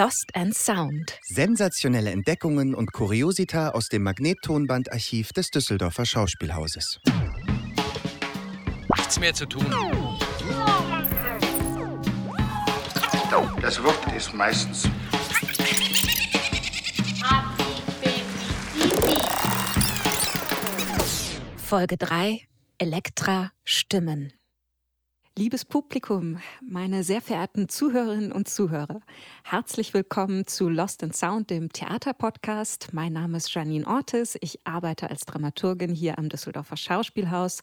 Lost and Sound. Sensationelle Entdeckungen und Kuriosita aus dem Magnettonbandarchiv des Düsseldorfer Schauspielhauses. Nichts mehr zu tun. Das Wort ist meistens Folge 3 Elektra Stimmen. Liebes Publikum, meine sehr verehrten Zuhörerinnen und Zuhörer, herzlich willkommen zu Lost in Sound, dem Theaterpodcast. Mein Name ist Janine Ortiz. Ich arbeite als Dramaturgin hier am Düsseldorfer Schauspielhaus.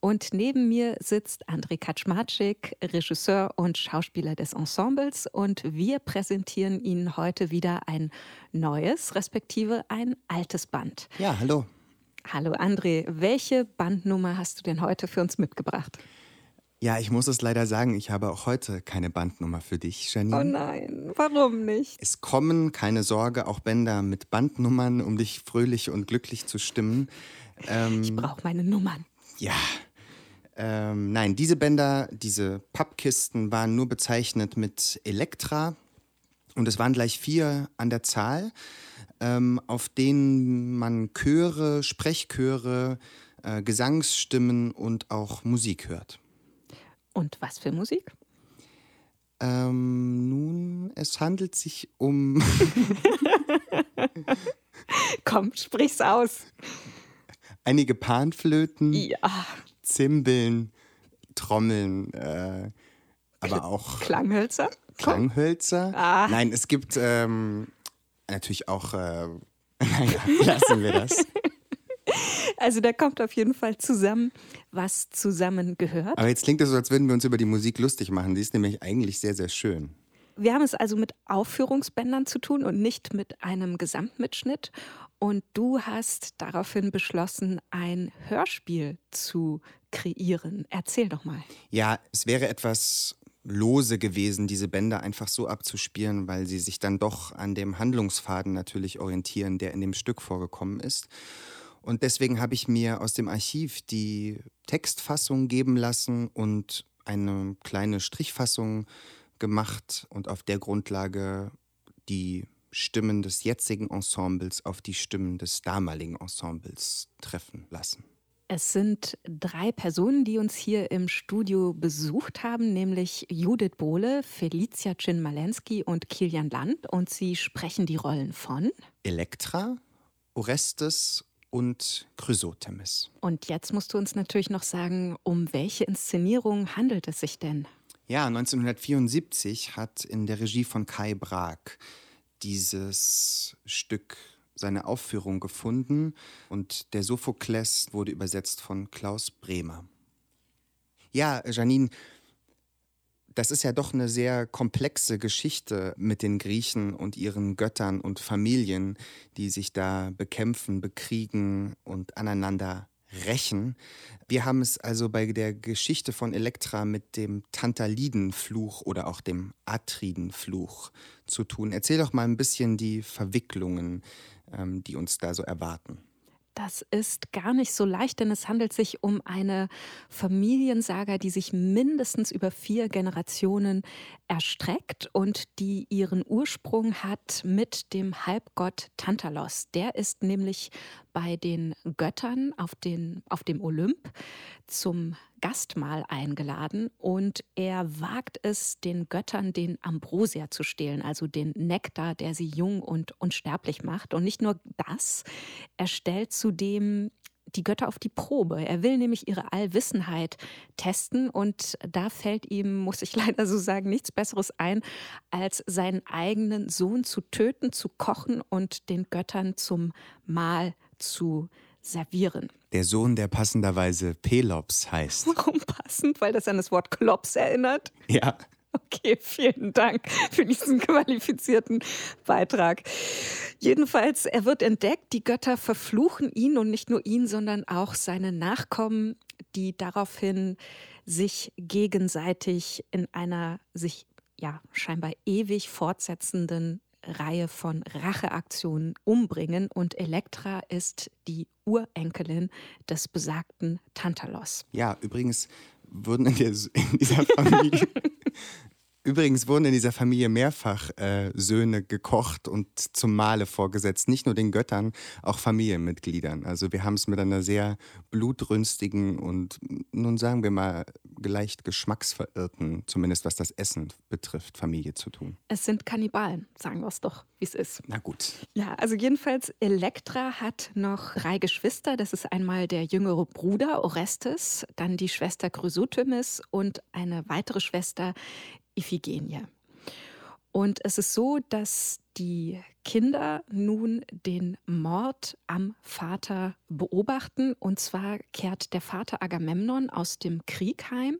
Und neben mir sitzt André Kaczmarczyk, Regisseur und Schauspieler des Ensembles. Und wir präsentieren Ihnen heute wieder ein neues, respektive ein altes Band. Ja, hallo. Hallo André, welche Bandnummer hast du denn heute für uns mitgebracht? Ja, ich muss es leider sagen, ich habe auch heute keine Bandnummer für dich, Janine. Oh nein, warum nicht? Es kommen, keine Sorge, auch Bänder mit Bandnummern, um dich fröhlich und glücklich zu stimmen. Ähm, ich brauche meine Nummern. Ja. Ähm, nein, diese Bänder, diese Pappkisten waren nur bezeichnet mit Elektra und es waren gleich vier an der Zahl, ähm, auf denen man Chöre, Sprechchöre, äh, Gesangsstimmen und auch Musik hört. Und was für Musik? Ähm, nun, es handelt sich um. Komm, sprich's aus. Einige Panflöten, ja. Zimbeln, Trommeln, äh, aber auch. Klanghölzer? Klanghölzer? Ah. Nein, es gibt ähm, natürlich auch. Äh, naja, lassen wir das. Also da kommt auf jeden Fall zusammen, was zusammen gehört. Aber jetzt klingt es so, als würden wir uns über die Musik lustig machen. Die ist nämlich eigentlich sehr, sehr schön. Wir haben es also mit Aufführungsbändern zu tun und nicht mit einem Gesamtmitschnitt. Und du hast daraufhin beschlossen, ein Hörspiel zu kreieren. Erzähl doch mal. Ja, es wäre etwas lose gewesen, diese Bänder einfach so abzuspielen, weil sie sich dann doch an dem Handlungsfaden natürlich orientieren, der in dem Stück vorgekommen ist. Und deswegen habe ich mir aus dem Archiv die Textfassung geben lassen und eine kleine Strichfassung gemacht und auf der Grundlage die Stimmen des jetzigen Ensembles auf die Stimmen des damaligen Ensembles treffen lassen. Es sind drei Personen, die uns hier im Studio besucht haben, nämlich Judith Bohle, Felicia Chin-Malensky und Kilian Land. Und sie sprechen die Rollen von Elektra, Orestes und Chrysotemis. Und jetzt musst du uns natürlich noch sagen, um welche Inszenierung handelt es sich denn? Ja, 1974 hat in der Regie von Kai Brag dieses Stück seine Aufführung gefunden und der Sophokles wurde übersetzt von Klaus Bremer. Ja, Janine, das ist ja doch eine sehr komplexe Geschichte mit den Griechen und ihren Göttern und Familien, die sich da bekämpfen, bekriegen und aneinander rächen. Wir haben es also bei der Geschichte von Elektra mit dem Tantalidenfluch oder auch dem Atridenfluch zu tun. Erzähl doch mal ein bisschen die Verwicklungen, ähm, die uns da so erwarten. Das ist gar nicht so leicht, denn es handelt sich um eine Familiensaga, die sich mindestens über vier Generationen erstreckt und die ihren Ursprung hat mit dem Halbgott Tantalos. Der ist nämlich bei den Göttern auf, den, auf dem Olymp zum Gastmahl eingeladen und er wagt es, den Göttern den Ambrosia zu stehlen, also den Nektar, der sie jung und unsterblich macht. Und nicht nur das, er stellt zudem die Götter auf die Probe. Er will nämlich ihre Allwissenheit testen und da fällt ihm, muss ich leider so sagen, nichts Besseres ein, als seinen eigenen Sohn zu töten, zu kochen und den Göttern zum Mahl zu servieren. Der Sohn, der passenderweise Pelops heißt. Warum passend? Weil das an das Wort Klops erinnert? Ja. Okay, vielen Dank für diesen qualifizierten Beitrag. Jedenfalls, er wird entdeckt, die Götter verfluchen ihn und nicht nur ihn, sondern auch seine Nachkommen, die daraufhin sich gegenseitig in einer sich ja scheinbar ewig fortsetzenden Reihe von Racheaktionen umbringen und Elektra ist die Urenkelin des besagten Tantalos. Ja, übrigens wurden in, der, in dieser Familie Übrigens wurden in dieser Familie mehrfach äh, Söhne gekocht und zum Male vorgesetzt. Nicht nur den Göttern, auch Familienmitgliedern. Also wir haben es mit einer sehr blutrünstigen und nun sagen wir mal leicht geschmacksverirrten, zumindest was das Essen betrifft, Familie zu tun. Es sind Kannibalen, sagen wir es doch, wie es ist. Na gut. Ja, also jedenfalls, Elektra hat noch drei Geschwister. Das ist einmal der jüngere Bruder Orestes, dann die Schwester Chrysothemis und eine weitere Schwester, Iphigenie. Und es ist so, dass die Kinder nun den Mord am Vater beobachten. Und zwar kehrt der Vater Agamemnon aus dem Krieg heim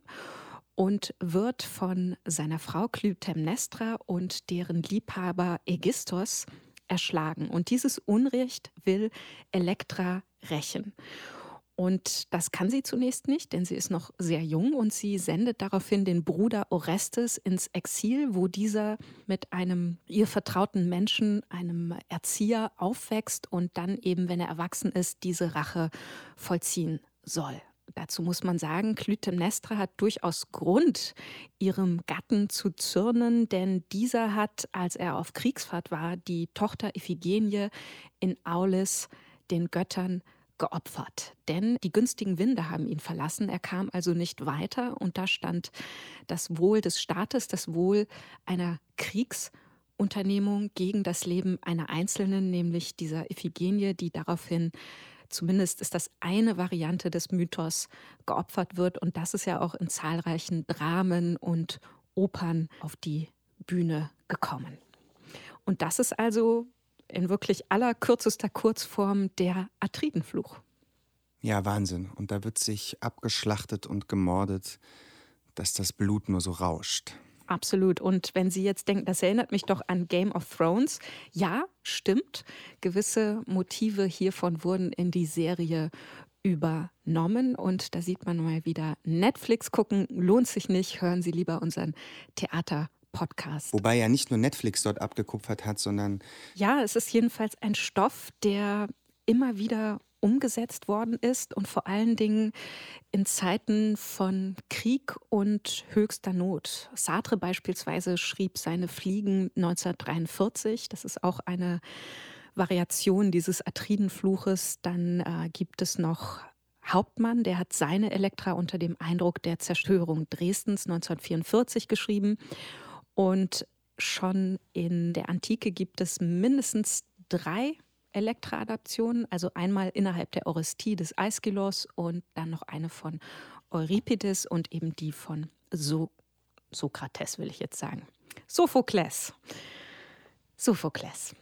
und wird von seiner Frau Clytemnestra und deren Liebhaber Ägisthos erschlagen. Und dieses Unrecht will Elektra rächen. Und das kann sie zunächst nicht, denn sie ist noch sehr jung und sie sendet daraufhin den Bruder Orestes ins Exil, wo dieser mit einem ihr vertrauten Menschen, einem Erzieher, aufwächst und dann eben, wenn er erwachsen ist, diese Rache vollziehen soll. Dazu muss man sagen, Clytemnestra hat durchaus Grund, ihrem Gatten zu zürnen, denn dieser hat, als er auf Kriegsfahrt war, die Tochter Iphigenie in Aulis den Göttern geopfert, denn die günstigen Winde haben ihn verlassen. Er kam also nicht weiter und da stand das Wohl des Staates, das Wohl einer Kriegsunternehmung gegen das Leben einer Einzelnen, nämlich dieser Iphigenie, die daraufhin zumindest ist das eine Variante des Mythos geopfert wird und das ist ja auch in zahlreichen Dramen und Opern auf die Bühne gekommen. Und das ist also in wirklich allerkürzester Kurzform der Atridenfluch. Ja, Wahnsinn. Und da wird sich abgeschlachtet und gemordet, dass das Blut nur so rauscht. Absolut. Und wenn Sie jetzt denken, das erinnert mich doch an Game of Thrones. Ja, stimmt. Gewisse Motive hiervon wurden in die Serie übernommen. Und da sieht man mal wieder, Netflix gucken lohnt sich nicht. Hören Sie lieber unseren Theater Podcast. Wobei ja nicht nur Netflix dort abgekupfert hat, sondern. Ja, es ist jedenfalls ein Stoff, der immer wieder umgesetzt worden ist und vor allen Dingen in Zeiten von Krieg und höchster Not. Sartre beispielsweise schrieb seine Fliegen 1943. Das ist auch eine Variation dieses Atridenfluches. Dann äh, gibt es noch Hauptmann, der hat seine Elektra unter dem Eindruck der Zerstörung Dresdens 1944 geschrieben. Und schon in der Antike gibt es mindestens drei Elektra-Adaptionen, also einmal innerhalb der Orestie des Aeschylos und dann noch eine von Euripides und eben die von so Sokrates, will ich jetzt sagen. Sophokles. Sophokles.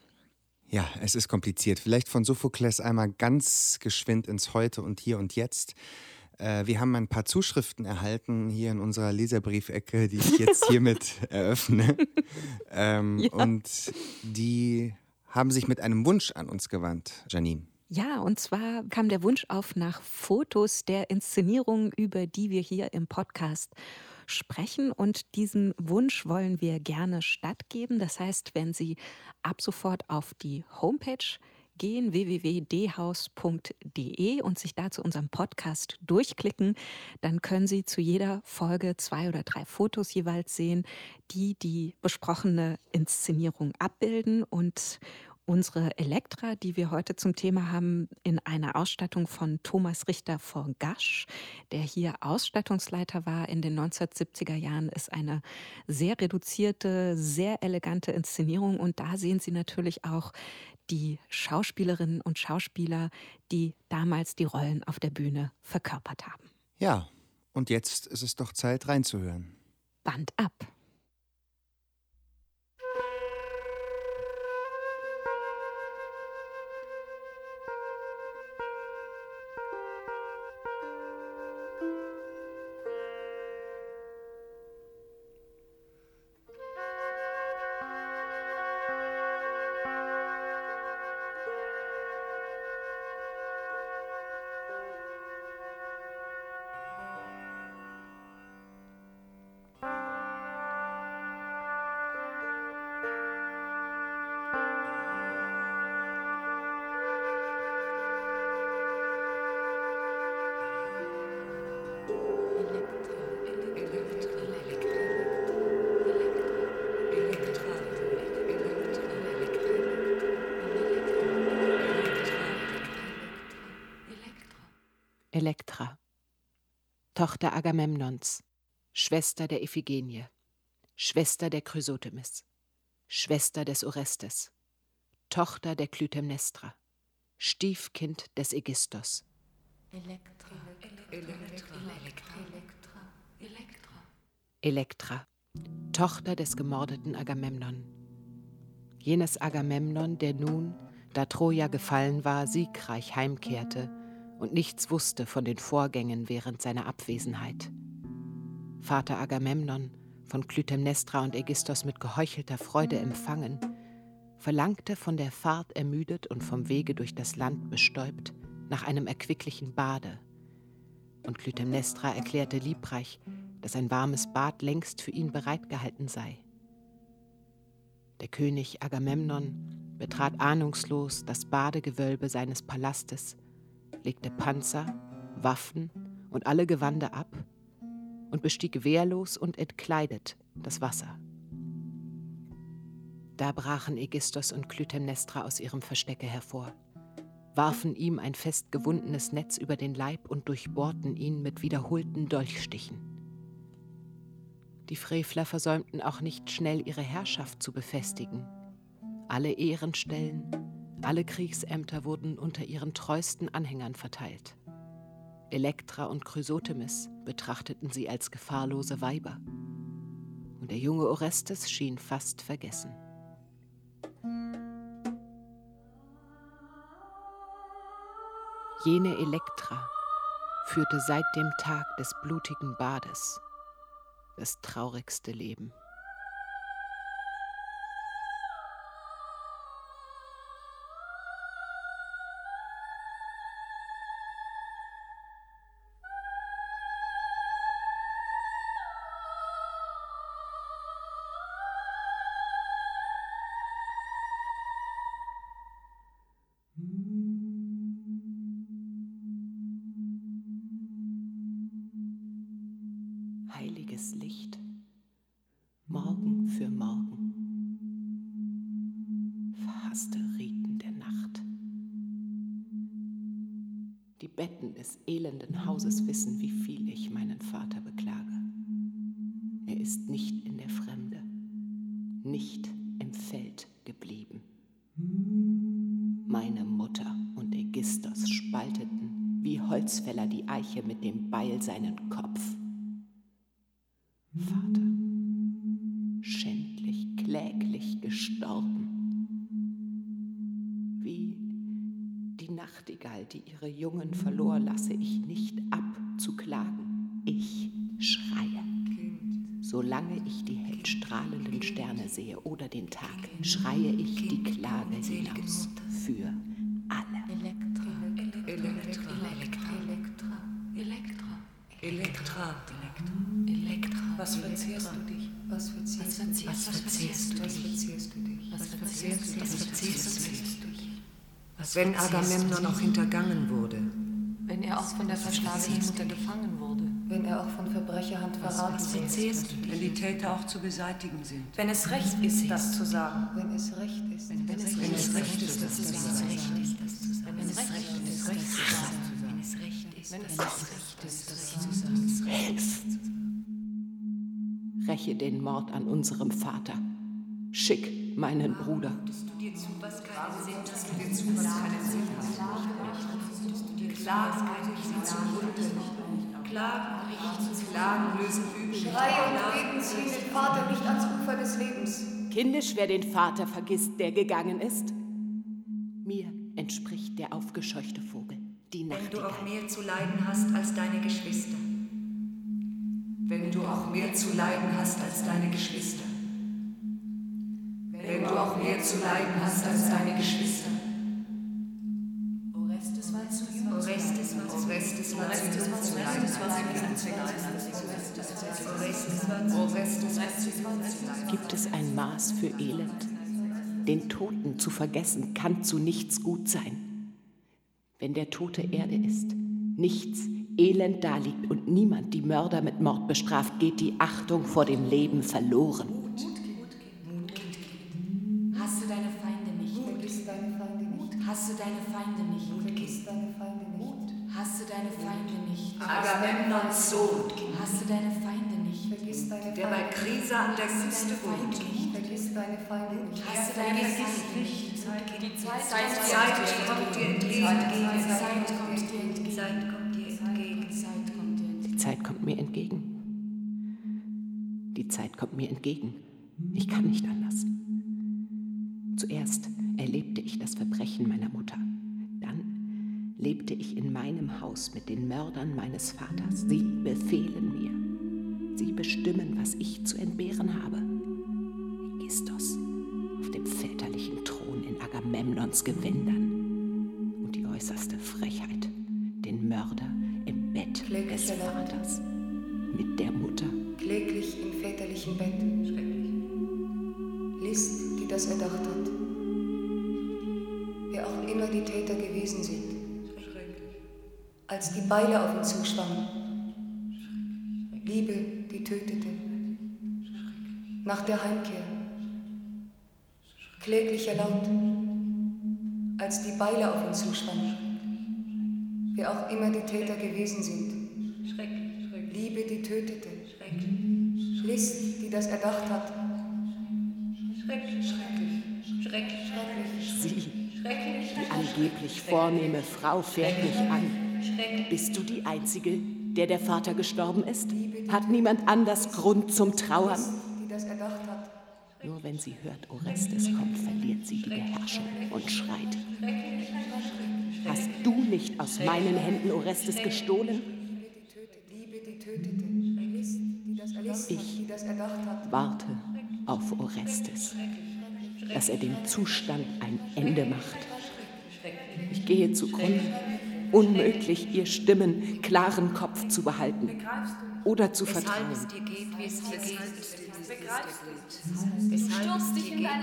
Ja, es ist kompliziert. Vielleicht von Sophokles einmal ganz geschwind ins Heute und Hier und Jetzt. Äh, wir haben ein paar Zuschriften erhalten hier in unserer Leserbriefecke, die ich jetzt hiermit eröffne. Ähm, ja. Und die haben sich mit einem Wunsch an uns gewandt, Janine. Ja, und zwar kam der Wunsch auf nach Fotos der Inszenierung, über die wir hier im Podcast sprechen. Und diesen Wunsch wollen wir gerne stattgeben. Das heißt, wenn Sie ab sofort auf die Homepage gehen, www.dhaus.de und sich da zu unserem Podcast durchklicken, dann können Sie zu jeder Folge zwei oder drei Fotos jeweils sehen, die die besprochene Inszenierung abbilden und unsere Elektra, die wir heute zum Thema haben, in einer Ausstattung von Thomas Richter von Gasch, der hier Ausstattungsleiter war in den 1970er Jahren, ist eine sehr reduzierte, sehr elegante Inszenierung. Und da sehen Sie natürlich auch die Schauspielerinnen und Schauspieler, die damals die Rollen auf der Bühne verkörpert haben. Ja, und jetzt ist es doch Zeit reinzuhören. Band ab. Tochter Agamemnons, Schwester der Iphigenie, Schwester der Chrysothemis, Schwester des Orestes, Tochter der Clytemnestra, Stiefkind des Ägistos. Elektra, Elektra, Elektra, Elektra, Elektra, Tochter des gemordeten Agamemnon. Jenes Agamemnon, der nun, da Troja gefallen war, siegreich heimkehrte und nichts wusste von den Vorgängen während seiner Abwesenheit. Vater Agamemnon, von Clytemnestra und Ägistos mit geheuchelter Freude empfangen, verlangte von der Fahrt ermüdet und vom Wege durch das Land bestäubt nach einem erquicklichen Bade. Und Clytemnestra erklärte liebreich, dass ein warmes Bad längst für ihn bereitgehalten sei. Der König Agamemnon betrat ahnungslos das Badegewölbe seines Palastes, legte Panzer, Waffen und alle Gewande ab und bestieg wehrlos und entkleidet das Wasser. Da brachen Ägistos und Clytemnestra aus ihrem Verstecke hervor, warfen ihm ein fest gewundenes Netz über den Leib und durchbohrten ihn mit wiederholten Dolchstichen. Die Frevler versäumten auch nicht schnell ihre Herrschaft zu befestigen. Alle Ehrenstellen, alle Kriegsämter wurden unter ihren treuesten Anhängern verteilt. Elektra und Chrysothemis betrachteten sie als gefahrlose Weiber. Und der junge Orestes schien fast vergessen. Jene Elektra führte seit dem Tag des blutigen Bades das traurigste Leben. Mutter und Ägistos spalteten wie Holzfäller die Eiche mit dem Beil seinen Kopf. Vater, schändlich, kläglich gestorben. Wie die Nachtigall, die ihre Jungen verlor, lasse ich nicht ab zu klagen. Ich schreie. Solange ich die hellstrahlenden Sterne sehe oder den Tag, schreie ich die Klage hinaus für Wenn Agamemnon auch hintergangen wurde. Wenn er auch von der verschlagenen Mutter gefangen wurde. Wenn er auch von Verbrecherhand verraten wurde. Wenn die Täter auch zu beseitigen sind. Wenn es recht ist, das zu sagen. Wenn es recht ist. Wenn es recht ist, das zu sagen. Wenn es recht ist, das zu sagen. Wenn es recht ist, das zu sagen. Wenn es recht ist, das zu sagen. Helft! räche den Mord an unserem Vater. Schick meinen Bruder. Klagen, Klagen lösen Übel. Schreie und Beten ziehen den Vater nicht ans Ufer des Lebens. Kindisch, wer den Vater vergisst, der gegangen ist. Mir entspricht der aufgescheuchte Vogel, die Nacht. Wenn du auch mehr zu leiden hast als deine Geschwister wenn du auch mehr zu leiden hast als deine Geschwister. Mehr zu leiden hast als deine Geschwister. Orestes war zu. Orestes war zu Orestes war zu jung. Orestes war zu jung. Gibt es ein Maß für Elend? Den Toten zu vergessen kann zu nichts gut sein. Wenn der Tote Erde ist, nichts Elend daliegt und niemand die Mörder mit Mord bestraft, geht die Achtung vor dem Leben verloren. Agamemnons Sohn, Hasse deine Feinde nicht. Vergiss deine der bei Feinde. Krisa an der Küste wohnt. Vergiss deine Feinde nicht. Hasse deine Feinde nicht. Die Zeit, Zeit kommt dir entgegen. Zeit kommt dir entgegen. Zeit kommt dir entgegen. Zeit kommt dir entgegen. Die Zeit kommt mir entgegen. Die Zeit kommt mir entgegen. Ich kann nicht anders. Zuerst erlebte ich das Verbrechen meiner Mutter. Lebte ich in meinem Haus mit den Mördern meines Vaters. Sie befehlen mir. Sie bestimmen, was ich zu entbehren habe. Ägistos auf dem väterlichen Thron in Agamemnons Gewändern. Und die äußerste Frechheit, den Mörder im Bett des Kläglicher Laut. Vaters mit der Mutter. Kläglich im väterlichen Bett. List, die das erdacht hat. Wer auch immer die Täter gewesen sind. Als die Beile auf ihn zuschwammen. Liebe, die tötete. Nach der Heimkehr. Kläglicher Laut. Als die Beile auf ihn zuschwammen. Wer auch immer die Täter gewesen sind. Liebe, die tötete. List, die das erdacht hat. Sie, die angeblich vornehme Frau, fährt mich an. Bist du die Einzige, der der Vater gestorben ist? Hat niemand anders Grund zum Trauern? Nur wenn sie hört, Orestes kommt, verliert sie die Beherrschung und schreit. Hast du nicht aus meinen Händen Orestes gestohlen? Das erdacht hat. Warte auf Orestes, dass er dem Zustand ein Ende macht. Ich gehe zugrunde. Unmöglich, ihr Stimmen klaren Kopf zu behalten oder zu vertrauen. du? Stürzt dich in dein.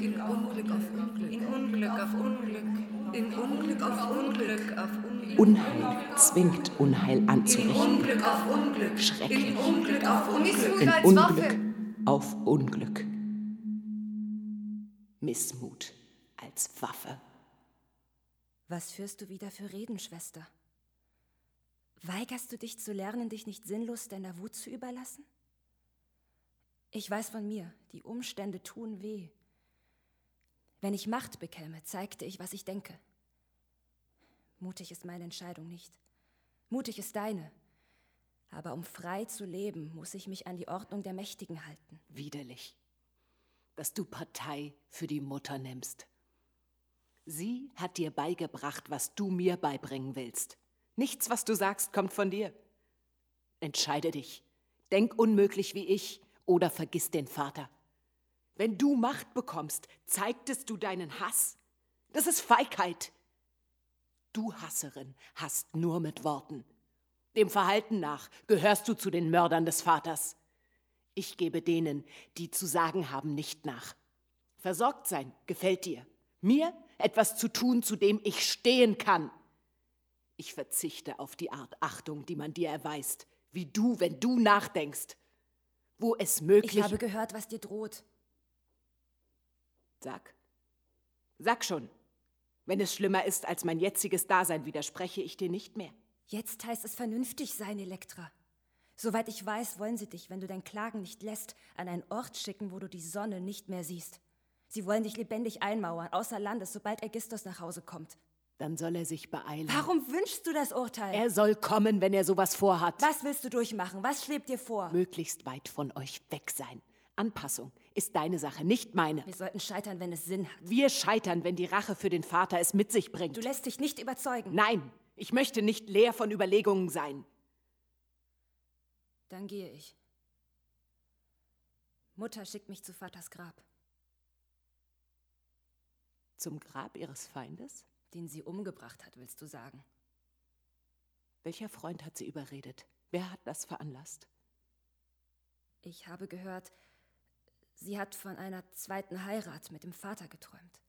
In Unglück auf Unglück. In Unglück auf Unglück. In Unglück auf Unglück auf Unglück. Unheil zwingt Unheil In anzurichten. Unglück auf Unglück. Schrecklich. In Unglück auf Unglück. Missmut In als Unglück auf Unglück. Missmut als Waffe. Was führst du wieder für Reden, Schwester? Weigerst du dich zu lernen, dich nicht sinnlos deiner Wut zu überlassen? Ich weiß von mir, die Umstände tun weh. Wenn ich Macht bekäme, zeigte ich, was ich denke. Mutig ist meine Entscheidung nicht. Mutig ist deine. Aber um frei zu leben, muss ich mich an die Ordnung der Mächtigen halten. Widerlich, dass du Partei für die Mutter nimmst. Sie hat dir beigebracht, was du mir beibringen willst. Nichts, was du sagst, kommt von dir. Entscheide dich. Denk unmöglich wie ich oder vergiss den Vater. Wenn du Macht bekommst, zeigtest du deinen Hass. Das ist Feigheit. Du Hasserin hast nur mit Worten. Dem Verhalten nach gehörst du zu den Mördern des Vaters. Ich gebe denen, die zu sagen haben, nicht nach. Versorgt sein gefällt dir. Mir etwas zu tun, zu dem ich stehen kann. Ich verzichte auf die Art Achtung, die man dir erweist, wie du, wenn du nachdenkst. Wo es möglich Ich habe gehört, was dir droht. Sag. Sag schon. Wenn es schlimmer ist als mein jetziges Dasein, widerspreche ich dir nicht mehr. Jetzt heißt es vernünftig sein, Elektra. Soweit ich weiß, wollen sie dich, wenn du dein Klagen nicht lässt, an einen Ort schicken, wo du die Sonne nicht mehr siehst. Sie wollen dich lebendig einmauern, außer Landes, sobald Ägistos nach Hause kommt. Dann soll er sich beeilen. Warum wünschst du das Urteil? Er soll kommen, wenn er sowas vorhat. Was willst du durchmachen? Was schwebt dir vor? Möglichst weit von euch weg sein. Anpassung ist deine Sache, nicht meine. Wir sollten scheitern, wenn es Sinn hat. Wir scheitern, wenn die Rache für den Vater es mit sich bringt. Du lässt dich nicht überzeugen. Nein, ich möchte nicht leer von Überlegungen sein. Dann gehe ich. Mutter schickt mich zu Vaters Grab, Zum Grab ihres Feindes? den sie umgebracht hat, willst du sagen. Welcher Freund hat sie überredet? Wer hat das veranlasst? Ich habe gehört, sie hat von einer zweiten Heirat mit dem Vater geträumt.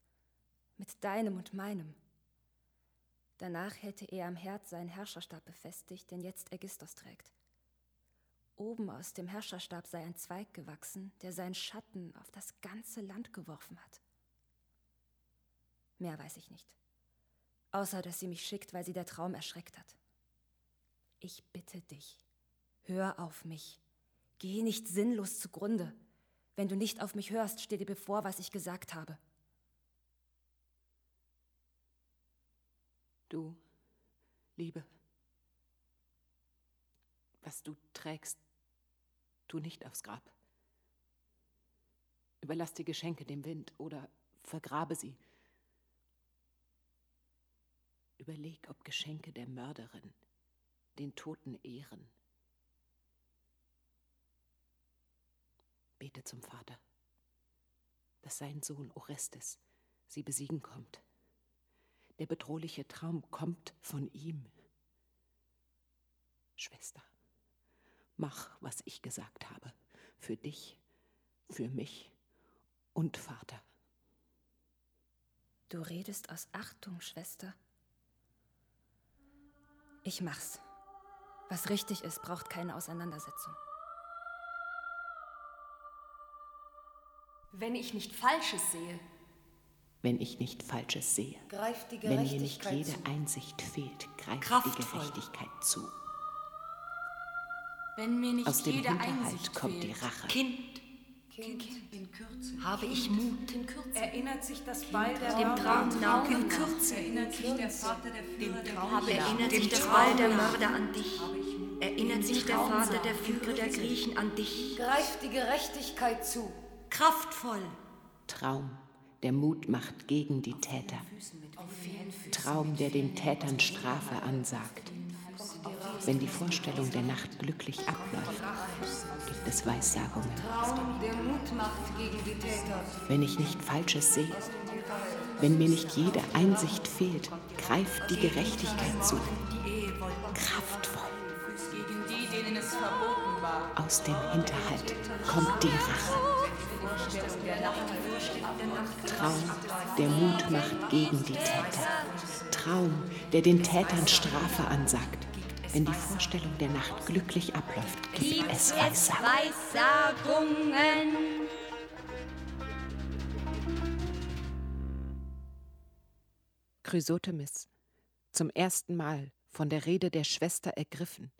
Mit deinem und meinem. Danach hätte er am Herd seinen Herrscherstab befestigt, den jetzt Ägistos trägt. Oben aus dem Herrscherstab sei ein Zweig gewachsen, der seinen Schatten auf das ganze Land geworfen hat. Mehr weiß ich nicht. Außer, dass sie mich schickt, weil sie der Traum erschreckt hat. Ich bitte dich, hör auf mich. Geh nicht sinnlos zugrunde. Wenn du nicht auf mich hörst, steh dir bevor, was ich gesagt habe. Du, Liebe, was du trägst, tu nicht aufs Grab. Überlass die Geschenke dem Wind oder vergrabe sie. Überleg, ob Geschenke der Mörderin den Toten ehren. Bete zum Vater, dass sein Sohn Orestes sie besiegen kommt. Der bedrohliche Traum kommt von ihm. Schwester, mach, was ich gesagt habe, für dich, für mich und Vater. Du redest aus Achtung, Schwester. Ich mach's. Was richtig ist, braucht keine Auseinandersetzung. Wenn ich nicht Falsches sehe, Wenn ich nicht Falsches sehe, Greift die wenn mir nicht Gerechtigkeit jede zu. Einsicht fehlt, greift die Kraftvoll. Gerechtigkeit zu. wenn mir nicht Aus dem jede Hinterhalt Einsicht kommt fehlt. die Rache. Kind, Kind, in Kürze. Habe ich Mut in Kürze. Erinnert sich das Ball der Dem Traum nach. In Kürze. Erinnert sich der Vater der Führer der Griechen. Erinnert Dem sich Traum Ball der. Mörder an dich. Erinnert sich der Vater der Führer der Griechen an dich. Greift die Gerechtigkeit zu. Kraftvoll. Traum, der Mut macht gegen die Täter. Traum, der den Tätern Strafe ansagt. Wenn die Vorstellung der Nacht glücklich abläuft, gibt es Weissagungen. Wenn ich nicht Falsches sehe, wenn mir nicht jede Einsicht fehlt, greift die Gerechtigkeit zu. Kraftvoll. Aus dem Hinterhalt kommt die Rache. Traum, der Mut macht gegen die Täter. Traum, der den Tätern Strafe ansagt. Wenn die Vorstellung der Nacht glücklich abläuft, gibt es Weissagungen. Weissagungen. Chrysothemis, zum ersten Mal von der Rede der Schwester ergriffen,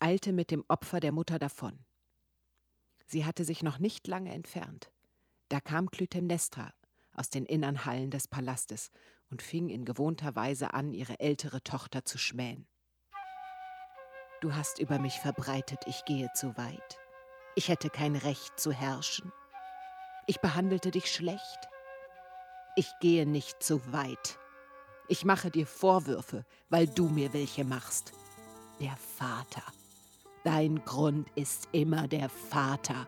eilte mit dem Opfer der Mutter davon. Sie hatte sich noch nicht lange entfernt. Da kam Clytemnestra aus den innern Hallen des Palastes und fing in gewohnter Weise an, ihre ältere Tochter zu schmähen. Du hast über mich verbreitet, ich gehe zu weit. Ich hätte kein Recht zu herrschen. Ich behandelte dich schlecht. Ich gehe nicht zu weit. Ich mache dir Vorwürfe, weil du mir welche machst. Der Vater. Dein Grund ist immer der Vater.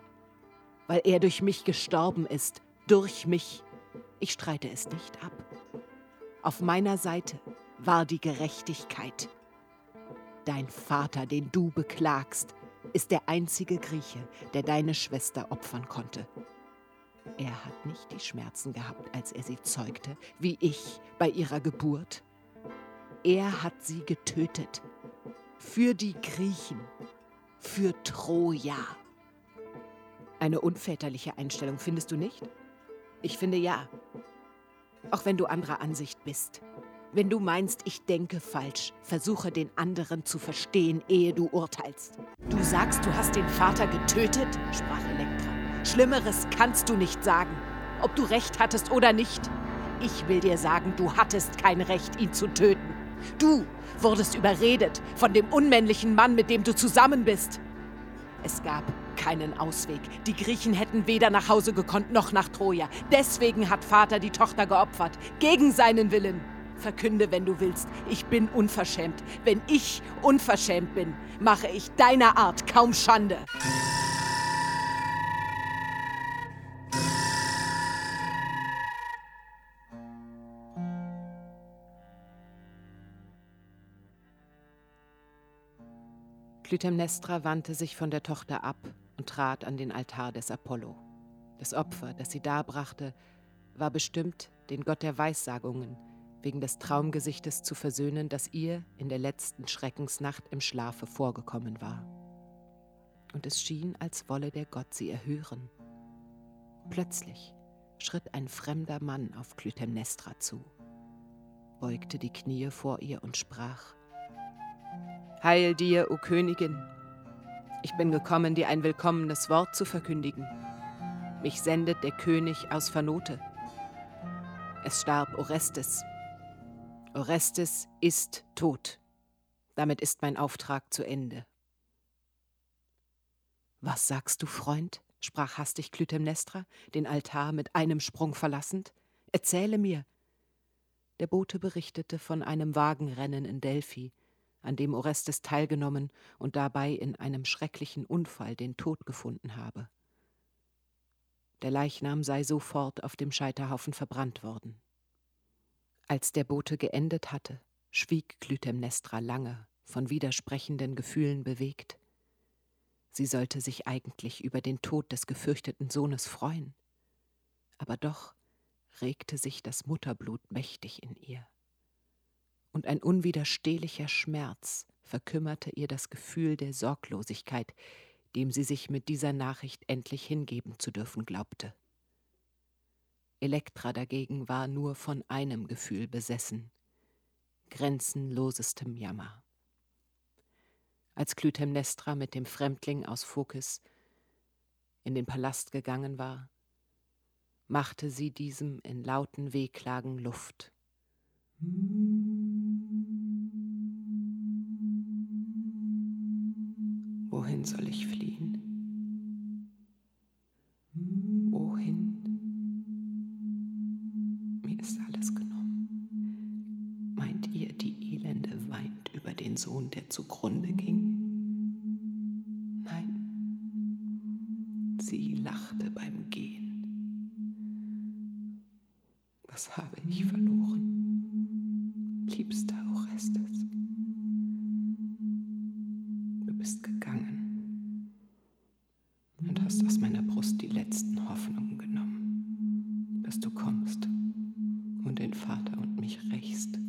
Weil er durch mich gestorben ist. Durch mich. Ich streite es nicht ab. Auf meiner Seite war die Gerechtigkeit. Dein Vater, den du beklagst, ist der einzige Grieche, der deine Schwester opfern konnte. Er hat nicht die Schmerzen gehabt, als er sie zeugte, wie ich bei ihrer Geburt. Er hat sie getötet. Für die Griechen. Für Troja. Eine unväterliche Einstellung, findest du nicht? Ich finde ja. Auch wenn du anderer Ansicht bist. Wenn du meinst, ich denke falsch, versuche den anderen zu verstehen, ehe du urteilst. Du sagst, du hast den Vater getötet, sprach Elektra. Schlimmeres kannst du nicht sagen, ob du recht hattest oder nicht. Ich will dir sagen, du hattest kein Recht, ihn zu töten. Du wurdest überredet von dem unmännlichen Mann, mit dem du zusammen bist. Es gab keinen Ausweg. Die Griechen hätten weder nach Hause gekonnt noch nach Troja. Deswegen hat Vater die Tochter geopfert, gegen seinen Willen. Verkünde, wenn du willst, ich bin unverschämt. Wenn ich unverschämt bin, mache ich deiner Art kaum Schande. Clytemnestra wandte sich von der Tochter ab und trat an den Altar des Apollo. Das Opfer, das sie darbrachte, war bestimmt, den Gott der Weissagungen wegen des Traumgesichtes zu versöhnen, das ihr in der letzten Schreckensnacht im Schlafe vorgekommen war. Und es schien, als wolle der Gott sie erhören. Plötzlich schritt ein fremder Mann auf Clytemnestra zu, beugte die Knie vor ihr und sprach: Heil dir, o Königin. Ich bin gekommen, dir ein willkommenes Wort zu verkündigen. Mich sendet der König aus Vernote. Es starb Orestes. Orestes ist tot. Damit ist mein Auftrag zu Ende. Was sagst du, Freund? sprach hastig Clytemnestra, den Altar mit einem Sprung verlassend. Erzähle mir. Der Bote berichtete von einem Wagenrennen in Delphi, an dem Orestes teilgenommen und dabei in einem schrecklichen Unfall den Tod gefunden habe. Der Leichnam sei sofort auf dem Scheiterhaufen verbrannt worden. Als der Bote geendet hatte, schwieg Clytemnestra lange, von widersprechenden Gefühlen bewegt. Sie sollte sich eigentlich über den Tod des gefürchteten Sohnes freuen, aber doch regte sich das Mutterblut mächtig in ihr. Und ein unwiderstehlicher Schmerz verkümmerte ihr das Gefühl der Sorglosigkeit, dem sie sich mit dieser Nachricht endlich hingeben zu dürfen glaubte. Elektra dagegen war nur von einem Gefühl besessen, grenzenlosestem Jammer. Als Clytemnestra mit dem Fremdling aus Phokis in den Palast gegangen war, machte sie diesem in lauten Wehklagen Luft. Wohin soll ich fliehen? Sohn, der zugrunde ging? Nein, sie lachte beim Gehen. Was habe ich verloren? Liebster Orestes. Du bist gegangen und hast aus meiner Brust die letzten Hoffnungen genommen, dass du kommst und den Vater und mich rächst.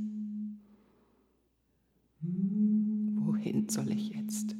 Wohin soll ich jetzt?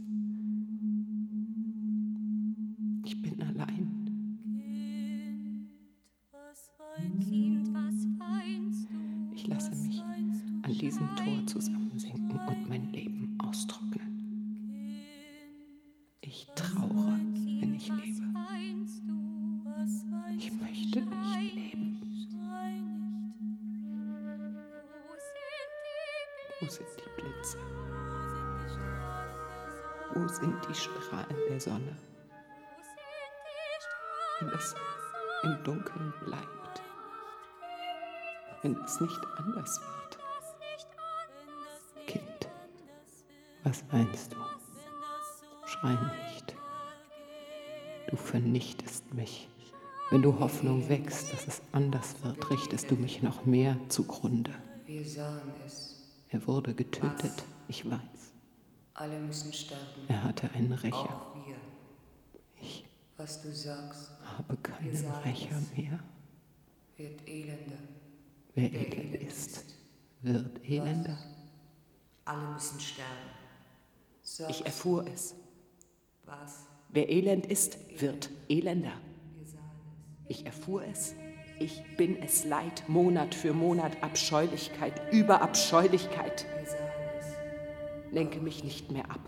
Es nicht anders wird. Kind, was meinst du? Schrei nicht. Du vernichtest mich. Wenn du Hoffnung wächst, dass es anders wird, richtest du mich noch mehr zugrunde. Wir sahen es. Er wurde getötet, ich weiß. Alle müssen sterben. Er hatte einen Rächer. Ich Was du sagst, habe keinen Rächer mehr. wird elender. Wer elend ist, wird elender. Alle müssen sterben. Ich erfuhr es. was. Wer elend ist, wird elender. Ich erfuhr es. Ich bin es leid, Monat für Monat Abscheulichkeit über Abscheulichkeit. Lenke mich nicht mehr ab.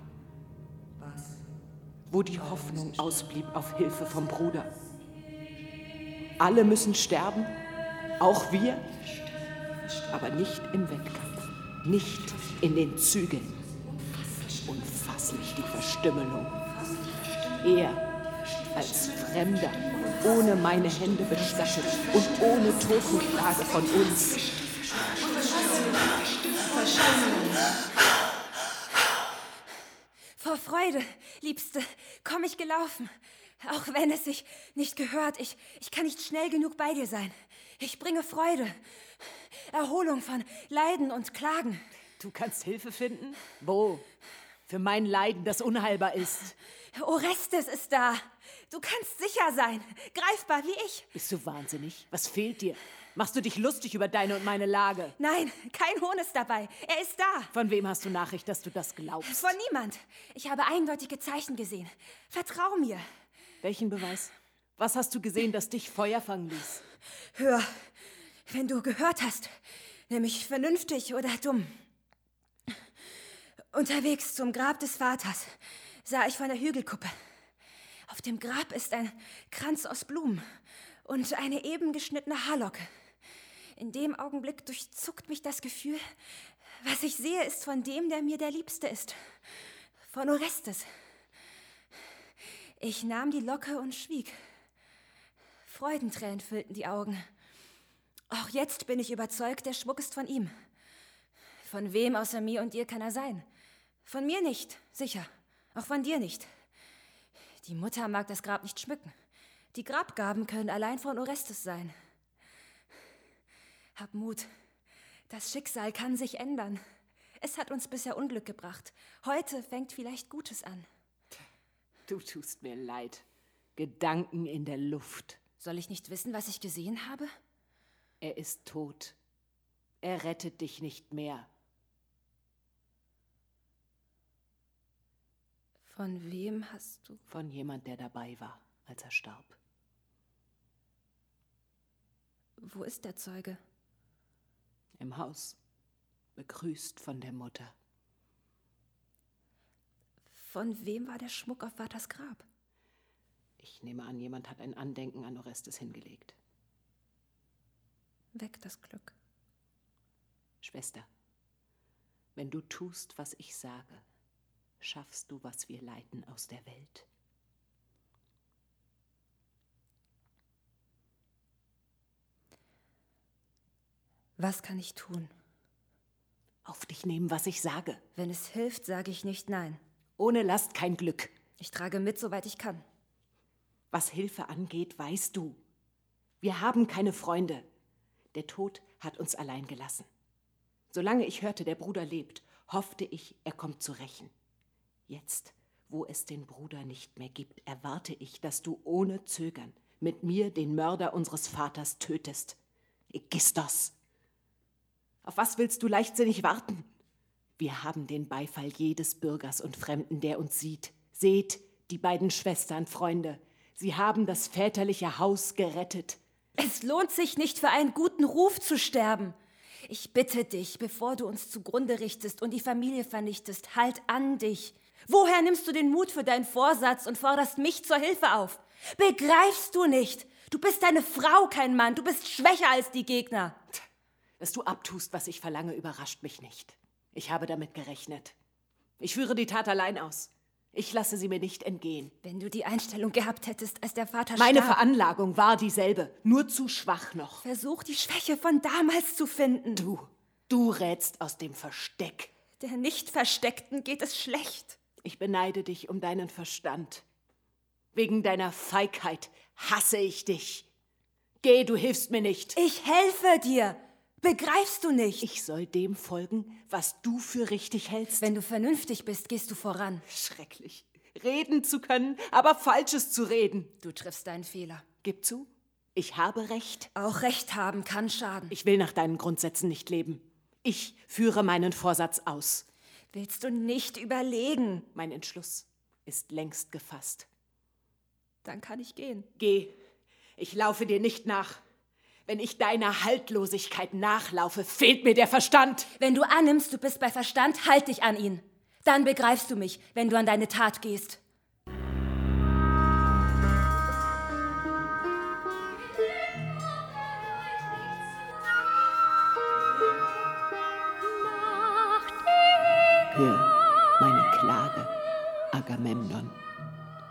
Wo die Hoffnung ausblieb auf Hilfe vom Bruder. Alle müssen sterben, auch wir, aber nicht im Wettkampf, nicht in den Zügeln. Unfasslich die Verstümmelung. Er als Fremder, ohne meine Hände bestattet und ohne Totenklage von uns. Vor Freude, Liebste, komm ich gelaufen. Auch wenn es sich nicht gehört, ich, ich kann nicht schnell genug bei dir sein. Ich bringe Freude, Erholung von Leiden und Klagen. Du kannst Hilfe finden? Wo? Für mein Leiden, das unheilbar ist. Orestes ist da. Du kannst sicher sein, greifbar wie ich. Bist du wahnsinnig? Was fehlt dir? Machst du dich lustig über deine und meine Lage? Nein, kein Hohn ist dabei. Er ist da. Von wem hast du Nachricht, dass du das glaubst? Von niemand. Ich habe eindeutige Zeichen gesehen. Vertrau mir. Welchen Beweis? Was hast du gesehen, das dich Feuer fangen ließ? Hör, wenn du gehört hast, nämlich vernünftig oder dumm. Unterwegs zum Grab des Vaters sah ich von der Hügelkuppe. Auf dem Grab ist ein Kranz aus Blumen und eine eben geschnittene Haarlocke. In dem Augenblick durchzuckt mich das Gefühl, was ich sehe, ist von dem, der mir der Liebste ist. Von Orestes. Ich nahm die Locke und schwieg. Freudentränen füllten die Augen. Auch jetzt bin ich überzeugt, der Schmuck ist von ihm. Von wem außer mir und dir kann er sein? Von mir nicht, sicher. Auch von dir nicht. Die Mutter mag das Grab nicht schmücken. Die Grabgaben können allein von Orestes sein. Hab Mut. Das Schicksal kann sich ändern. Es hat uns bisher Unglück gebracht. Heute fängt vielleicht Gutes an. Du tust mir leid. Gedanken in der Luft. Soll ich nicht wissen, was ich gesehen habe? Er ist tot. Er rettet dich nicht mehr. Von wem hast du? Von jemand, der dabei war, als er starb. Wo ist der Zeuge? Im Haus, begrüßt von der Mutter. Von wem war der Schmuck auf Vaters Grab? Ich nehme an, jemand hat ein Andenken an Orestes hingelegt. Weg das Glück. Schwester, wenn du tust, was ich sage, schaffst du, was wir leiten aus der Welt. Was kann ich tun? Auf dich nehmen, was ich sage. Wenn es hilft, sage ich nicht nein. Ohne Last kein Glück. Ich trage mit, soweit ich kann. Was Hilfe angeht, weißt du. Wir haben keine Freunde. Der Tod hat uns allein gelassen. Solange ich hörte, der Bruder lebt, hoffte ich, er kommt zu rächen. Jetzt, wo es den Bruder nicht mehr gibt, erwarte ich, dass du ohne Zögern mit mir den Mörder unseres Vaters tötest. Ägistos! Auf was willst du leichtsinnig warten? Wir haben den Beifall jedes Bürgers und Fremden, der uns sieht. Seht, die beiden Schwestern, Freunde, sie haben das väterliche Haus gerettet. Es lohnt sich nicht, für einen guten Ruf zu sterben. Ich bitte dich, bevor du uns zugrunde richtest und die Familie vernichtest, halt an dich. Woher nimmst du den Mut für deinen Vorsatz und forderst mich zur Hilfe auf? Begreifst du nicht? Du bist eine Frau, kein Mann. Du bist schwächer als die Gegner. Dass du abtust, was ich verlange, überrascht mich nicht. Ich habe damit gerechnet. Ich führe die Tat allein aus. Ich lasse sie mir nicht entgehen. Wenn du die Einstellung gehabt hättest, als der Vater Meine starb. Veranlagung war dieselbe, nur zu schwach noch. Versuch die Schwäche von damals zu finden. Du, du rätst aus dem Versteck. Der Nicht-Versteckten geht es schlecht. Ich beneide dich um deinen Verstand. Wegen deiner Feigheit hasse ich dich. Geh, du hilfst mir nicht. Ich helfe dir. Begreifst du nicht? Ich soll dem folgen, was du für richtig hältst. Wenn du vernünftig bist, gehst du voran. Schrecklich. Reden zu können, aber Falsches zu reden. Du triffst deinen Fehler. Gib zu, ich habe Recht. Auch Recht haben kann schaden. Ich will nach deinen Grundsätzen nicht leben. Ich führe meinen Vorsatz aus. Willst du nicht überlegen? Mein Entschluss ist längst gefasst. Dann kann ich gehen. Geh. Ich laufe dir nicht nach. Wenn ich deiner Haltlosigkeit nachlaufe, fehlt mir der Verstand. Wenn du annimmst, du bist bei Verstand, halt dich an ihn. Dann begreifst du mich, wenn du an deine Tat gehst. Hör meine Klage, Agamemnon,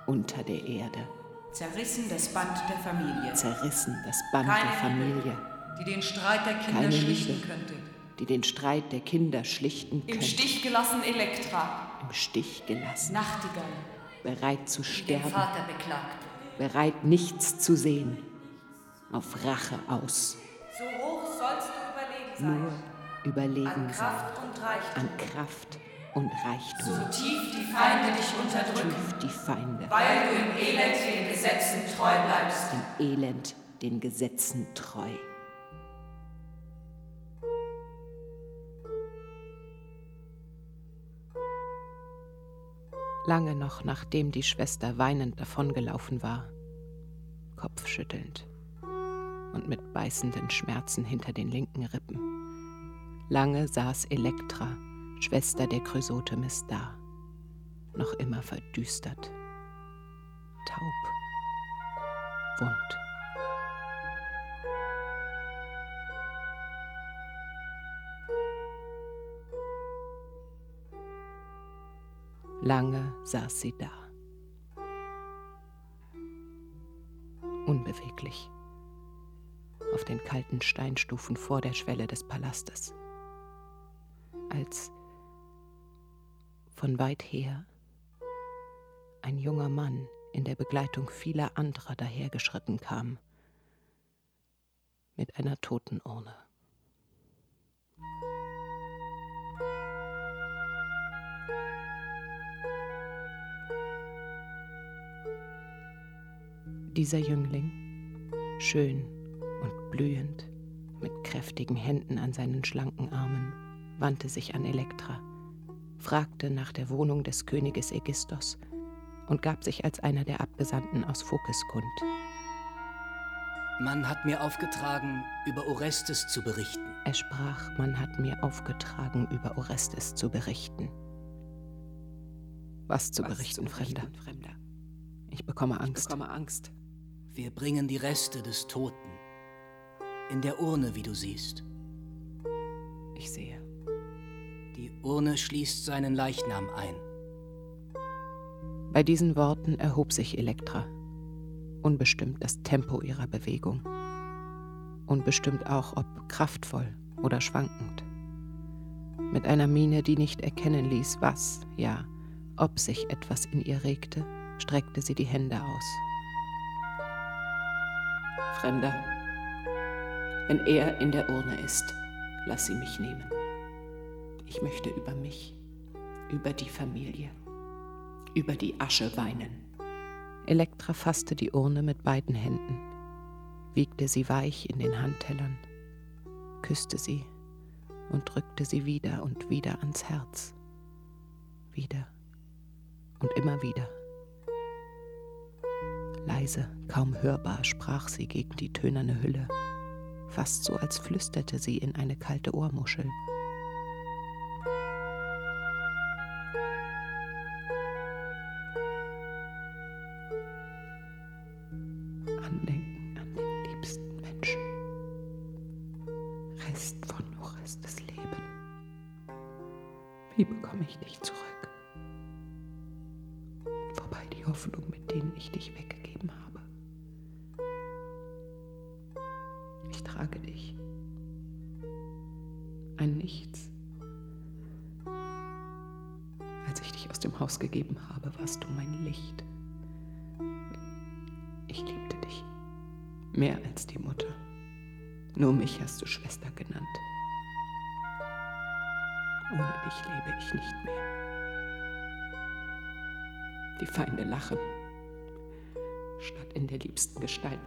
unter der Erde. Zerrissen das Band der Familie. Zerrissen das Band Keine der Familie. Die den Streit der Kinder Keine schlichten Liebe. könnte. die den Streit der Kinder schlichten Im könnte. Stich gelassen Elektra. Im Stich gelassen, Nachtigall. bereit zu Die den sterben, Vater beklagte. bereit nichts zu sehen, auf Rache aus, So hoch sollst du überlegen sein. nur überlegen An sein, Kraft und Reichtum. an Kraft und Reichtum, So tief die Feinde dich unterdrücken. tief die Feinde, Weil du im Elend den Gesetzen treu bleibst. im Elend den Gesetzen treu. Lange noch nachdem die Schwester weinend davongelaufen war, kopfschüttelnd und mit beißenden Schmerzen hinter den linken Rippen. Lange saß Elektra Schwester der Chrysotemis da, noch immer verdüstert, taub, wund. Lange saß sie da. Unbeweglich. Auf den kalten Steinstufen vor der Schwelle des Palastes. Als von weit her ein junger Mann in der Begleitung vieler anderer dahergeschritten kam. Mit einer Totenurne. Dieser Jüngling, schön und blühend, mit kräftigen Händen an seinen schlanken Armen, wandte sich an Elektra, fragte nach der Wohnung des Königes Ägistos und gab sich als einer der Abgesandten aus Phokis kund. Man hat mir aufgetragen, über Orestes zu berichten. Er sprach, man hat mir aufgetragen, über Orestes zu berichten. Was zu, Was berichten, zu berichten, Fremder? Fremder? Ich bekomme Angst. Ich bekomme Angst. Wir bringen die Reste des Toten. In der Urne, wie du siehst. Ich sehe. Urne schließt seinen Leichnam ein. Bei diesen Worten erhob sich Elektra. Unbestimmt das Tempo ihrer Bewegung. Unbestimmt auch, ob kraftvoll oder schwankend. Mit einer Miene, die nicht erkennen ließ, was, ja, ob sich etwas in ihr regte, streckte sie die Hände aus. Fremder, wenn er in der Urne ist, lass sie mich nehmen. Ich möchte über mich, über die Familie, über die Asche weinen. Elektra fasste die Urne mit beiden Händen, wiegte sie weich in den Handtellern, küsste sie und drückte sie wieder und wieder ans Herz. Wieder und immer wieder. Leise, kaum hörbar sprach sie gegen die tönerne Hülle, fast so als flüsterte sie in eine kalte Ohrmuschel.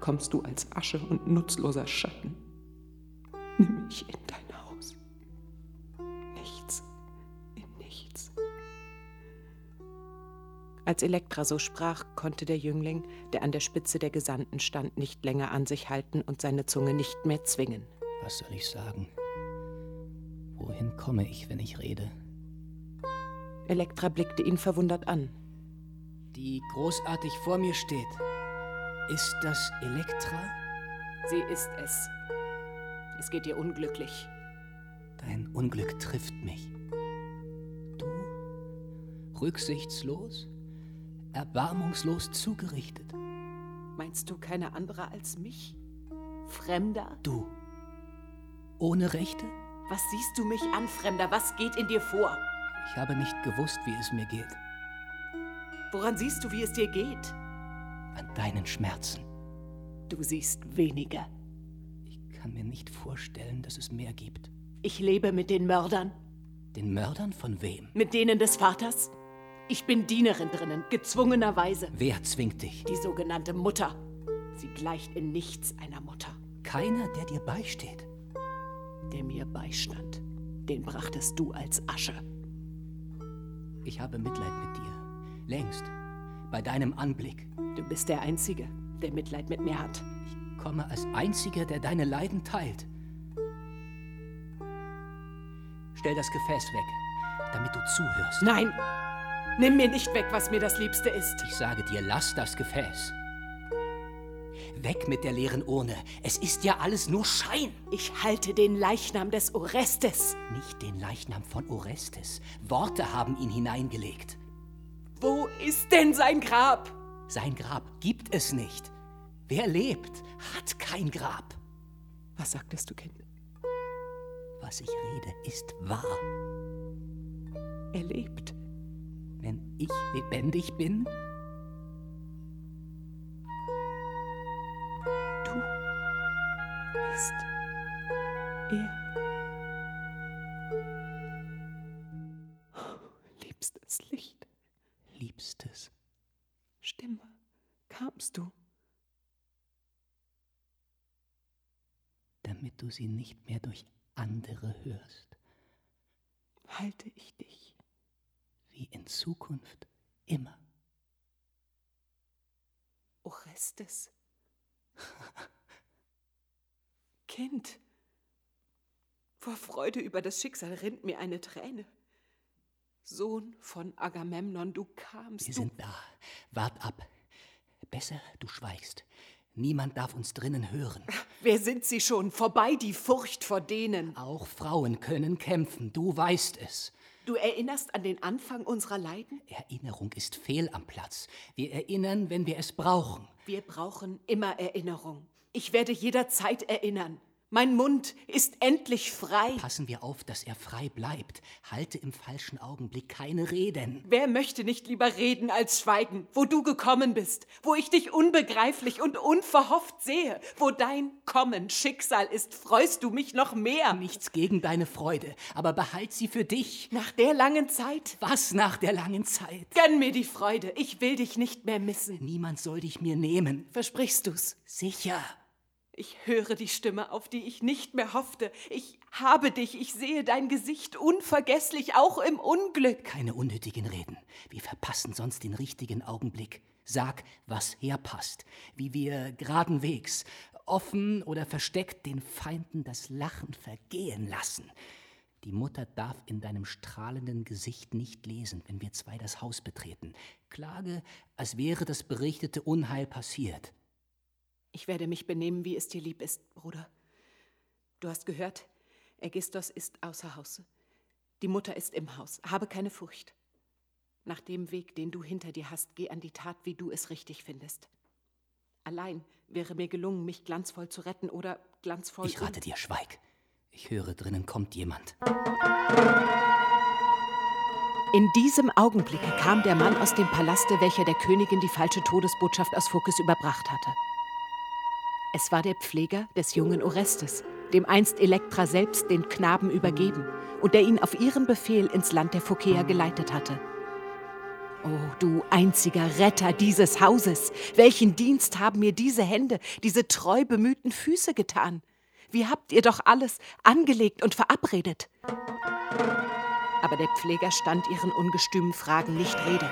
Kommst du als Asche und nutzloser Schatten. Nimm mich in dein Als Elektra so sprach, konnte der Jüngling, der an der Spitze der Gesandten stand, nicht länger an sich halten und seine Zunge nicht mehr zwingen. Was soll ich sagen? Wohin komme ich, wenn ich rede? Elektra blickte ihn verwundert an. Die großartig vor mir steht. Ist das Elektra? Sie ist es. Es geht ihr unglücklich. Dein Unglück trifft mich. Du? Rücksichtslos? erbarmungslos zugerichtet. Meinst du keine andere als mich? Fremder? Du. Ohne Rechte? Was siehst du mich an, Fremder? Was geht in dir vor? Ich habe nicht gewusst, wie es mir geht. Woran siehst du, wie es dir geht? An deinen Schmerzen. Du siehst weniger. Ich kann mir nicht vorstellen, dass es mehr gibt. Ich lebe mit den Mördern. Den Mördern von wem? Mit denen des Vaters? Ich bin Dienerin drinnen, gezwungenerweise. Wer zwingt dich? Die sogenannte Mutter. Sie gleicht in nichts einer Mutter. Keiner, der dir beisteht. Der mir beistand, den brachtest du als Asche. Ich habe Mitleid mit dir. Längst. Bei deinem Anblick. Du bist der Einzige, der Mitleid mit mir hat. Ich komme als Einziger, der deine Leiden teilt. Stell das Gefäß weg. damit du zuhörst. Nein! Nimm mir nicht weg, was mir das Liebste ist. Ich sage dir, lass das Gefäß. Weg mit der leeren Urne. Es ist ja alles nur Schein. Ich halte den Leichnam des Orestes. Nicht den Leichnam von Orestes. Worte haben ihn hineingelegt. Wo ist denn sein Grab? Sein Grab gibt es nicht. Wer lebt, hat kein Grab. Was sagtest du, Kind? Was ich rede, ist wahr. Er lebt. Wenn ich lebendig bin, du bist er. Kamst du? Damit du sie nicht mehr durch andere hörst. Halte ich dich. Wie in Zukunft immer. Orestes. Kind. Vor Freude über das Schicksal rinnt mir eine Träne. Sohn von Agamemnon, du kamst. Wir du sind da. Wart ab. Besser, du schweigst. Niemand darf uns drinnen hören. Wer sind sie schon? Vorbei die Furcht vor denen. Auch Frauen können kämpfen, du weißt es. Du erinnerst an den Anfang unserer Leiden? Erinnerung ist fehl am Platz. Wir erinnern, wenn wir es brauchen. Wir brauchen immer Erinnerung. Ich werde jederzeit erinnern. Mein Mund ist endlich frei. Passen wir auf, dass er frei bleibt. Halte im falschen Augenblick keine Reden. Wer möchte nicht lieber reden als schweigen, wo du gekommen bist, wo ich dich unbegreiflich und unverhofft sehe, wo dein Kommen Schicksal ist, freust du mich noch mehr. Nichts gegen deine Freude, aber behalt sie für dich. Nach der langen Zeit? Was nach der langen Zeit? Gönn mir die Freude, ich will dich nicht mehr missen. Niemand soll dich mir nehmen. Versprichst du's? Sicher. Ich höre die Stimme, auf die ich nicht mehr hoffte. Ich habe dich, ich sehe dein Gesicht unvergesslich, auch im Unglück. Keine unnötigen Reden. Wir verpassen sonst den richtigen Augenblick. Sag, was herpasst, wie wir geradenwegs, offen oder versteckt, den Feinden das Lachen vergehen lassen. Die Mutter darf in deinem strahlenden Gesicht nicht lesen, wenn wir zwei das Haus betreten. Klage, als wäre das berichtete Unheil passiert. Ich werde mich benehmen, wie es dir lieb ist, Bruder. Du hast gehört, Ägistos ist außer Haus. Die Mutter ist im Haus. Habe keine Furcht. Nach dem Weg, den du hinter dir hast, geh an die Tat, wie du es richtig findest. Allein wäre mir gelungen, mich glanzvoll zu retten oder glanzvoll. Ich rate dir, schweig. Ich höre, drinnen kommt jemand. In diesem Augenblicke kam der Mann aus dem Palaste, welcher der Königin die falsche Todesbotschaft aus Phokis überbracht hatte. Es war der Pfleger des jungen Orestes, dem einst Elektra selbst den Knaben übergeben und der ihn auf ihren Befehl ins Land der Phokäer geleitet hatte. Oh, du einziger Retter dieses Hauses, welchen Dienst haben mir diese Hände, diese treu bemühten Füße getan? Wie habt ihr doch alles angelegt und verabredet? Aber der Pfleger stand ihren ungestümen Fragen nicht Rede.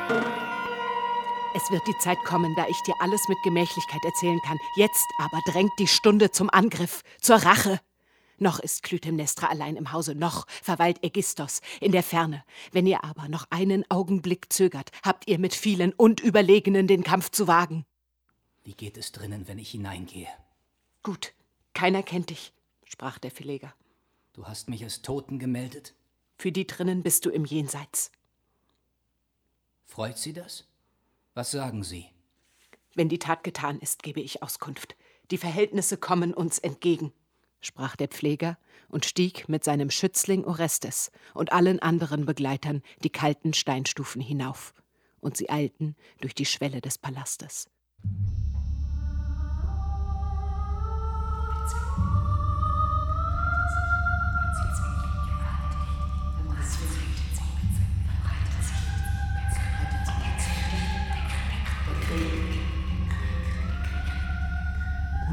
Es wird die Zeit kommen, da ich dir alles mit Gemächlichkeit erzählen kann. Jetzt aber drängt die Stunde zum Angriff, zur Rache. Noch ist Clytemnestra allein im Hause, noch verweilt Ägistos in der Ferne. Wenn ihr aber noch einen Augenblick zögert, habt ihr mit vielen und Überlegenen den Kampf zu wagen. Wie geht es drinnen, wenn ich hineingehe? Gut, keiner kennt dich, sprach der Verleger. Du hast mich als Toten gemeldet? Für die drinnen bist du im Jenseits. Freut Sie das? Was sagen Sie? Wenn die Tat getan ist, gebe ich Auskunft. Die Verhältnisse kommen uns entgegen, sprach der Pfleger und stieg mit seinem Schützling Orestes und allen anderen Begleitern die kalten Steinstufen hinauf, und sie eilten durch die Schwelle des Palastes.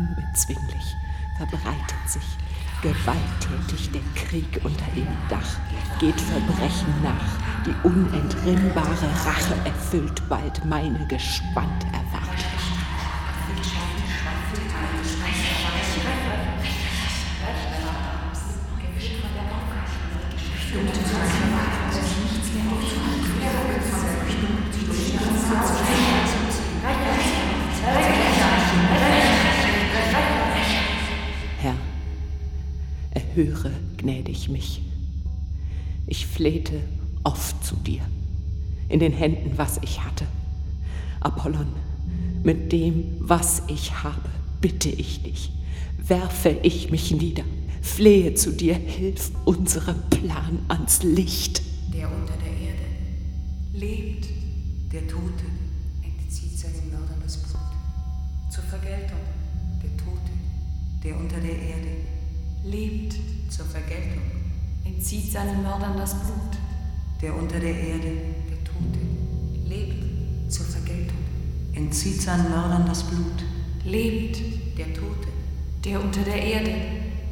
Unbezwinglich verbreitet sich gewalttätig der Krieg unter dem Dach, geht Verbrechen nach, die unentrinnbare Rache erfüllt bald meine gespannt Erwartung. Herr, erhöre gnädig mich. Ich flehte oft zu dir, in den Händen, was ich hatte. Apollon, mit dem, was ich habe, bitte ich dich, werfe ich mich nieder, flehe zu dir, hilf unserem Plan ans Licht. Der unter der Erde lebt, der Tote entzieht seinen Mördern das Blut. Zur Vergeltung, der Tote, der unter der Erde lebt, zur Vergeltung, entzieht seinen Mördern das Blut. Der unter der Erde, der Tote, lebt, zur Vergeltung, entzieht seinen Mördern das Blut. Lebt, der Tote, der unter der Erde,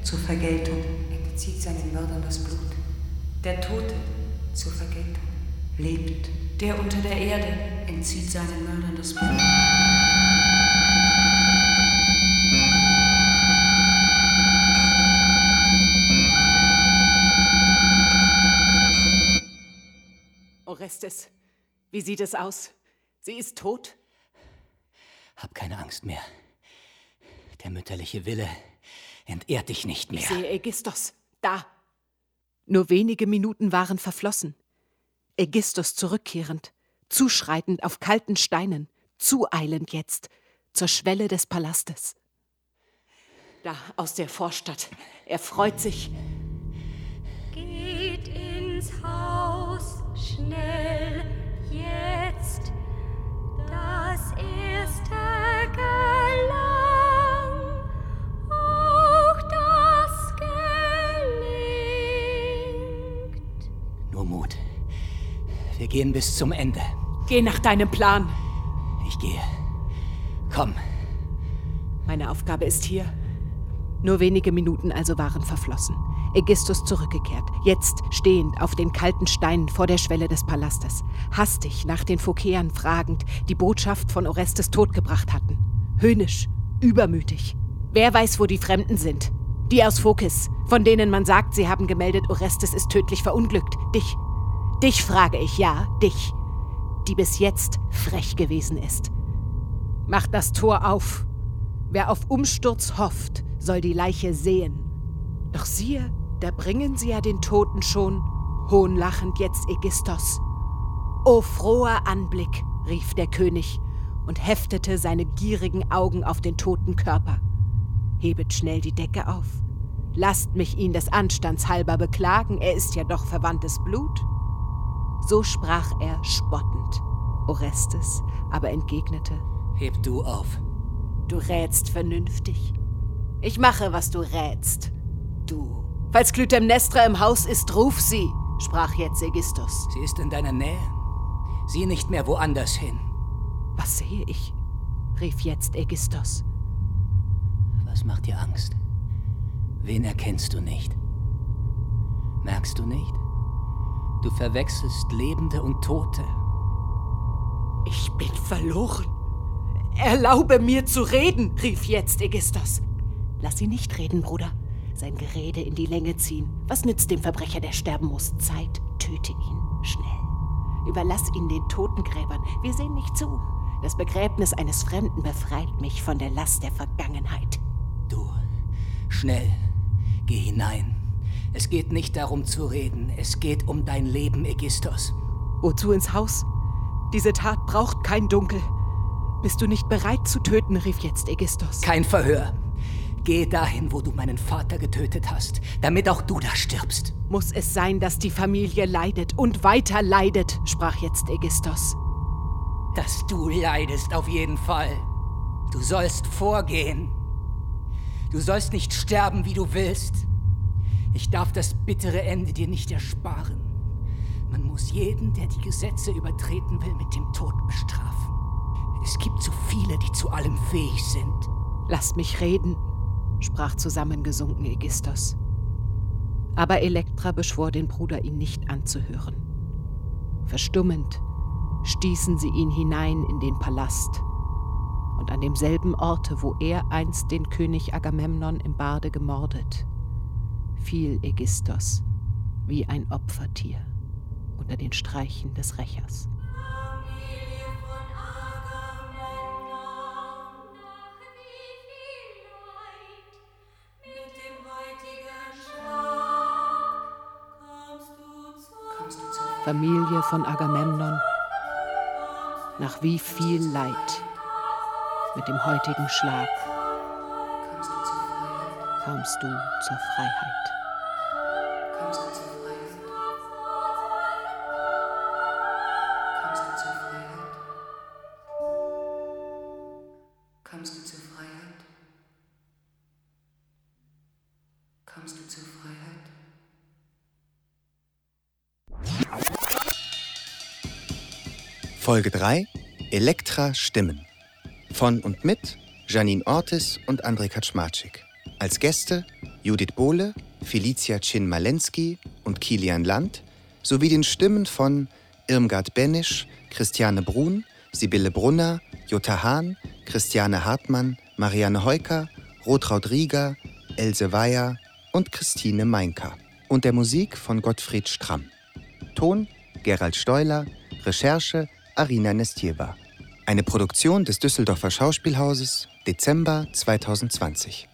zur Vergeltung, entzieht seinen Mördern das Blut. Der Tote, zur Vergeltung, lebt, der unter der Erde, entzieht seinen Mördern das Blut. Orestes, wie sieht es aus? Sie ist tot? Hab keine Angst mehr. Der mütterliche Wille entehrt dich nicht mehr. Ich sehe Ägistos, da. Nur wenige Minuten waren verflossen. Ägistos zurückkehrend, zuschreitend auf kalten Steinen, zueilend jetzt zur Schwelle des Palastes. Da aus der Vorstadt. Er freut sich. Geht ins Haus schnell jetzt. Das erste gelang. Auch das gelingt. Nur Mut. Wir gehen bis zum Ende. Geh nach deinem Plan. Ich gehe. Komm. Meine Aufgabe ist hier. Nur wenige Minuten also waren verflossen. Ägistus zurückgekehrt, jetzt stehend auf den kalten Steinen vor der Schwelle des Palastes, hastig nach den Phokäern fragend, die Botschaft von Orestes Tod gebracht hatten. Höhnisch, übermütig. Wer weiß, wo die Fremden sind? Die aus Phokis, von denen man sagt, sie haben gemeldet, Orestes ist tödlich verunglückt. Dich. Dich frage ich, ja, dich. Die bis jetzt frech gewesen ist. Mach das Tor auf. Wer auf Umsturz hofft, soll die Leiche sehen. Doch siehe, da bringen sie ja den Toten schon, hohnlachend jetzt Ägistos. O froher Anblick, rief der König und heftete seine gierigen Augen auf den toten Körper. Hebet schnell die Decke auf. Lasst mich ihn des Anstands halber beklagen, er ist ja doch verwandtes Blut. So sprach er spottend. Orestes aber entgegnete: Heb du auf. Du rätst vernünftig. Ich mache, was du rätst. Du. Falls Clytemnestra im Haus ist, ruf sie, sprach jetzt Ägistos. Sie ist in deiner Nähe. Sieh nicht mehr woanders hin. Was sehe ich? rief jetzt Ägistos. Was macht dir Angst? Wen erkennst du nicht? Merkst du nicht? Du verwechselst Lebende und Tote. Ich bin verloren. Erlaube mir zu reden, rief jetzt Ägistos. Lass sie nicht reden, Bruder. Sein Gerede in die Länge ziehen. Was nützt dem Verbrecher, der sterben muss? Zeit, töte ihn. Schnell. Überlass ihn den Totengräbern. Wir sehen nicht zu. Das Begräbnis eines Fremden befreit mich von der Last der Vergangenheit. Du, schnell, geh hinein. Es geht nicht darum zu reden, es geht um dein Leben, Ägistos. Wozu ins Haus? Diese Tat braucht kein Dunkel. Bist du nicht bereit zu töten, rief jetzt Ägistos. Kein Verhör. Geh dahin, wo du meinen Vater getötet hast, damit auch du da stirbst. Muss es sein, dass die Familie leidet und weiter leidet, sprach jetzt Ägistos. Dass du leidest, auf jeden Fall. Du sollst vorgehen. Du sollst nicht sterben, wie du willst. Ich darf das bittere Ende dir nicht ersparen. Man muss jeden, der die Gesetze übertreten will, mit dem Tod bestrafen. Es gibt zu viele, die zu allem fähig sind. Lasst mich reden, sprach zusammengesunken Ägistos. Aber Elektra beschwor den Bruder, ihn nicht anzuhören. Verstummend stießen sie ihn hinein in den Palast. Und an demselben Orte, wo er einst den König Agamemnon im Bade gemordet, fiel Ägistos wie ein Opfertier. unter den Streichen des Rächers. Familie von Agamemnon, nach wie viel Leid mit dem heutigen Schlag kamst du zur Freiheit. Folge 3 Elektra Stimmen. Von und mit Janine Ortis und André Kaczmarczyk. Als Gäste Judith Bohle, Felicia Chin-Malensky und Kilian Land sowie den Stimmen von Irmgard Benisch, Christiane Brun, Sibylle Brunner, Jutta Hahn, Christiane Hartmann, Marianne Heuker, Rotraud Rieger, Else Weyer und Christine Meinka. Und der Musik von Gottfried Stramm. Ton Gerald Steuler, Recherche Arina Nestjeva. Eine Produktion des Düsseldorfer Schauspielhauses, Dezember 2020.